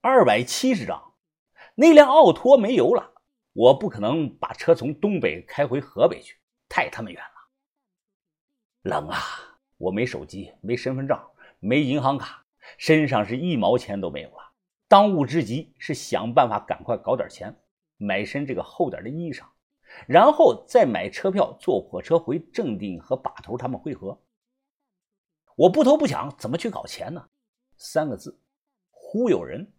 二百七十张。那辆奥拓没油了，我不可能把车从东北开回河北去，太他妈远了。冷啊！我没手机，没身份证，没银行卡，身上是一毛钱都没有了。当务之急是想办法赶快搞点钱，买身这个厚点的衣裳，然后再买车票坐火车回正定和把头他们会合。我不偷不抢，怎么去搞钱呢？三个字：忽悠人。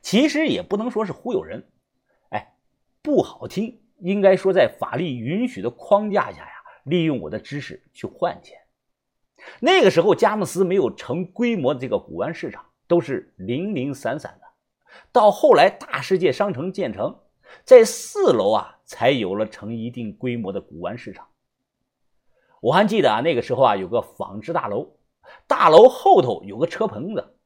其实也不能说是忽悠人，哎，不好听，应该说在法律允许的框架下呀，利用我的知识去换钱。那个时候，佳木斯没有成规模的这个古玩市场，都是零零散散的。到后来，大世界商城建成，在四楼啊，才有了成一定规模的古玩市场。我还记得啊，那个时候啊，有个纺织大楼，大楼后头有个车棚子。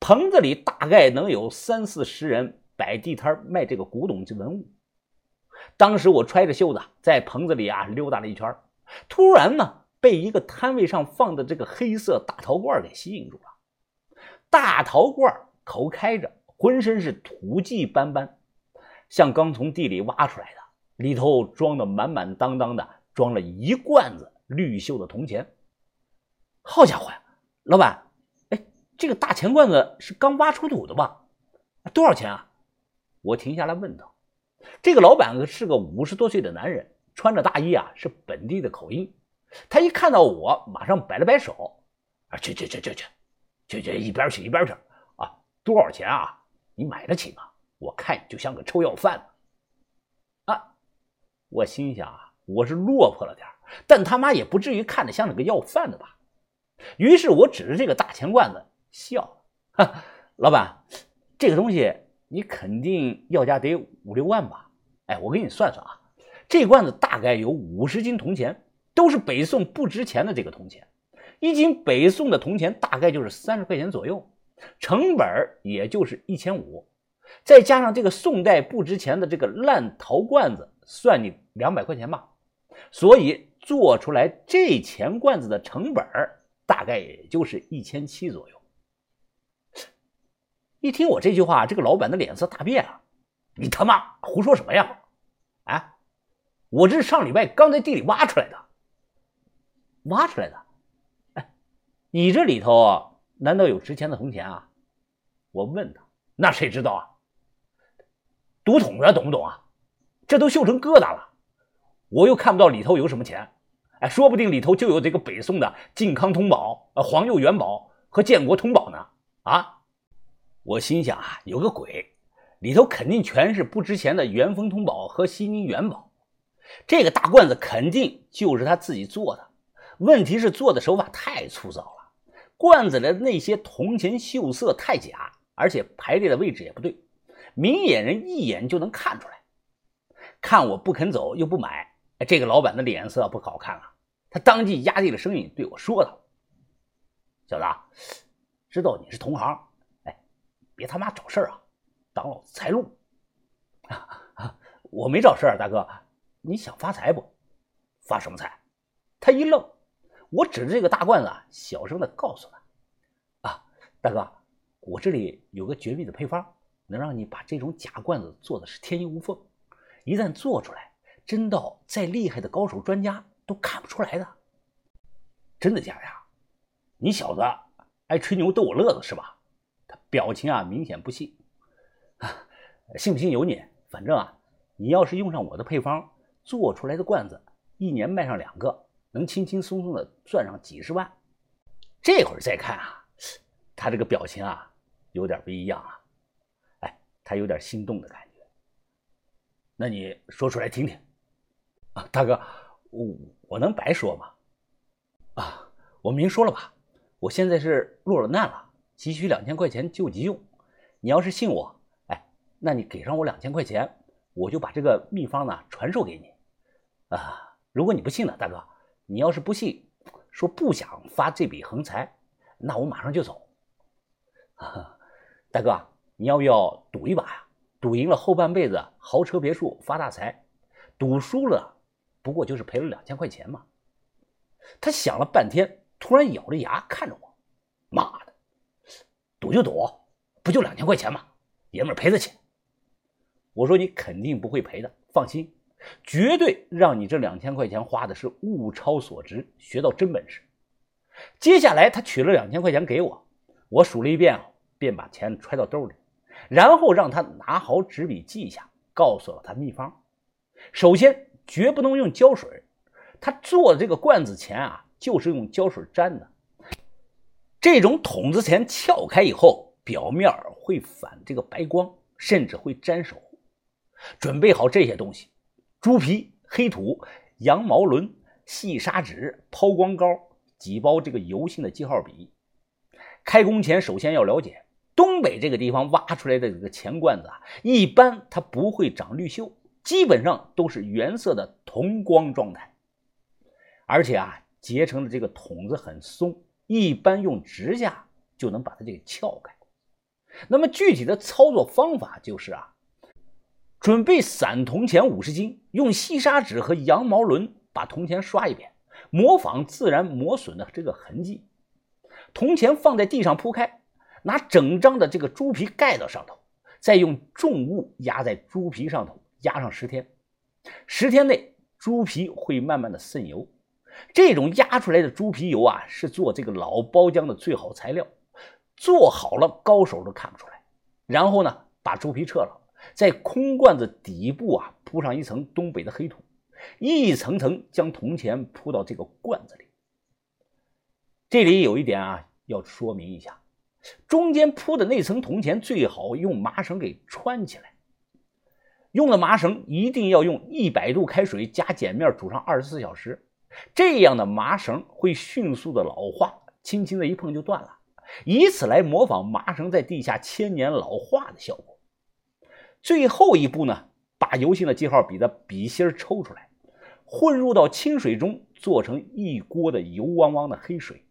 棚子里大概能有三四十人摆地摊卖这个古董文物。当时我揣着袖子在棚子里啊溜达了一圈，突然呢被一个摊位上放的这个黑色大陶罐给吸引住了。大陶罐口开着，浑身是土迹斑斑，像刚从地里挖出来的，里头装的满满当当的，装了一罐子绿锈的铜钱。好家伙呀，老板！这个大钱罐子是刚挖出土的吧？多少钱啊？我停下来问道。这个老板是个五十多岁的男人，穿着大衣啊，是本地的口音。他一看到我，马上摆了摆手：“啊，去去去去去，去去一边去一边去啊！多少钱啊？你买得起吗？我看你就像个臭要饭的。”啊！我心想啊，我是落魄了点但他妈也不至于看着像是个要饭的吧？于是我指着这个大钱罐子。笑，哈，老板，这个东西你肯定要价得五六万吧？哎，我给你算算啊，这罐子大概有五十斤铜钱，都是北宋不值钱的这个铜钱，一斤北宋的铜钱大概就是三十块钱左右，成本也就是一千五，再加上这个宋代不值钱的这个烂陶罐子，算你两百块钱吧。所以做出来这钱罐子的成本大概也就是一千七左右。一听我这句话，这个老板的脸色大变了。你他妈胡说什么呀？啊，我这是上礼拜刚在地里挖出来的，挖出来的。哎，你这里头难道有值钱的铜钱啊？我问他，那谁知道啊？赌桶啊，懂不懂啊？这都锈成疙瘩了，我又看不到里头有什么钱。哎，说不定里头就有这个北宋的靖康通宝、呃皇佑元宝和建国通宝呢。啊？我心想啊，有个鬼，里头肯定全是不值钱的元丰通宝和西宁元宝，这个大罐子肯定就是他自己做的。问题是做的手法太粗糙了，罐子里的那些铜钱锈色太假，而且排列的位置也不对，明眼人一眼就能看出来。看我不肯走又不买，这个老板的脸色不好看了，他当即压低了声音对我说道：“小子，知道你是同行。”别他妈找事儿啊！挡老子财路！啊，我没找事儿，大哥，你想发财不？发什么财？他一愣，我指着这个大罐子，小声的告诉他：“啊，大哥，我这里有个绝密的配方，能让你把这种假罐子做的是天衣无缝。一旦做出来，真到再厉害的高手专家都看不出来的。真的假的呀？你小子爱吹牛逗我乐子是吧？”表情啊，明显不信，啊，信不信由你。反正啊，你要是用上我的配方做出来的罐子，一年卖上两个，能轻轻松松的赚上几十万。这会儿再看啊，他这个表情啊，有点不一样啊，哎，他有点心动的感觉。那你说出来听听。啊，大哥，我我能白说吗？啊，我明说了吧，我现在是落了难了。急需两千块钱救急用，你要是信我，哎，那你给上我两千块钱，我就把这个秘方呢传授给你。啊，如果你不信呢，大哥，你要是不信，说不想发这笔横财，那我马上就走。大哥，你要不要赌一把呀？赌赢了后半辈子豪车别墅发大财，赌输了不过就是赔了两千块钱嘛。他想了半天，突然咬着牙看着我，妈的！赌就赌，不就两千块钱吗？爷们赔得起。我说你肯定不会赔的，放心，绝对让你这两千块钱花的是物超所值，学到真本事。接下来他取了两千块钱给我，我数了一遍啊，便把钱揣到兜里，然后让他拿好纸笔记下，告诉了他秘方。首先，绝不能用胶水，他做的这个罐子钱啊，就是用胶水粘的。这种筒子钱撬开以后，表面会反这个白光，甚至会粘手。准备好这些东西：猪皮、黑土、羊毛轮、细砂纸、抛光膏、几包这个油性的记号笔。开工前，首先要了解东北这个地方挖出来的这个钱罐子啊，一般它不会长绿锈，基本上都是原色的铜光状态，而且啊，结成的这个筒子很松。一般用指甲就能把它给撬开。那么具体的操作方法就是啊，准备散铜钱五十斤，用细砂纸和羊毛轮把铜钱刷一遍，模仿自然磨损的这个痕迹。铜钱放在地上铺开，拿整张的这个猪皮盖到上头，再用重物压在猪皮上头，压上十天。十天内，猪皮会慢慢的渗油。这种压出来的猪皮油啊，是做这个老包浆的最好材料。做好了，高手都看不出来。然后呢，把猪皮撤了，在空罐子底部啊铺上一层东北的黑土，一层层将铜钱铺到这个罐子里。这里有一点啊，要说明一下：中间铺的那层铜钱最好用麻绳给穿起来。用的麻绳一定要用一百度开水加碱面煮上二十四小时。这样的麻绳会迅速的老化，轻轻的一碰就断了，以此来模仿麻绳在地下千年老化的效果。最后一步呢，把油性的记号笔的笔芯抽出来，混入到清水中，做成一锅的油汪汪的黑水，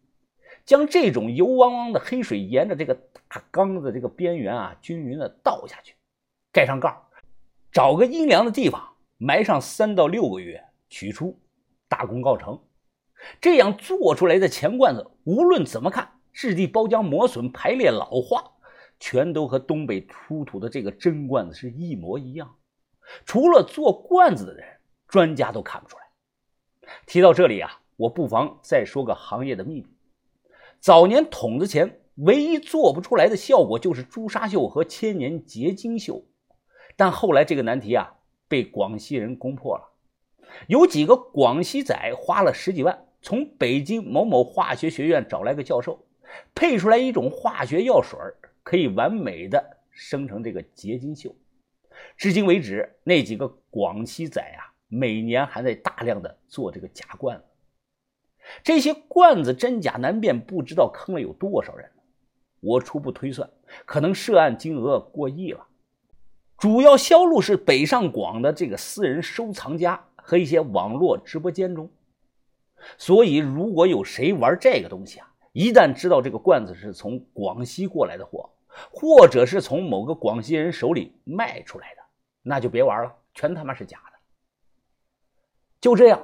将这种油汪汪的黑水沿着这个大缸的这个边缘啊，均匀的倒下去，盖上盖找个阴凉的地方埋上三到六个月，取出。大功告成，这样做出来的钱罐子，无论怎么看，质地、包浆、磨损、排列、老化，全都和东北出土的这个真罐子是一模一样。除了做罐子的人，专家都看不出来。提到这里啊，我不妨再说个行业的秘密：早年筒子钱唯一做不出来的效果，就是朱砂锈和千年结晶锈。但后来这个难题啊，被广西人攻破了。有几个广西仔花了十几万，从北京某某化学学院找来个教授，配出来一种化学药水，可以完美的生成这个结晶绣。至今为止，那几个广西仔啊，每年还在大量的做这个假罐子。这些罐子真假难辨，不知道坑了有多少人。我初步推算，可能涉案金额过亿了。主要销路是北上广的这个私人收藏家。和一些网络直播间中，所以如果有谁玩这个东西啊，一旦知道这个罐子是从广西过来的货，或者是从某个广西人手里卖出来的，那就别玩了，全他妈是假的。就这样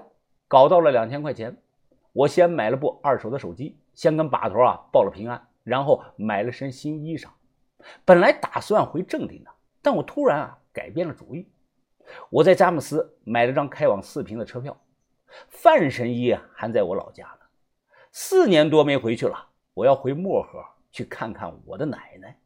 搞到了两千块钱，我先买了部二手的手机，先跟把头啊报了平安，然后买了身新衣裳，本来打算回正定的，但我突然啊改变了主意。我在佳木斯买了张开往四平的车票，范神医还在我老家呢，四年多没回去了，我要回漠河去看看我的奶奶。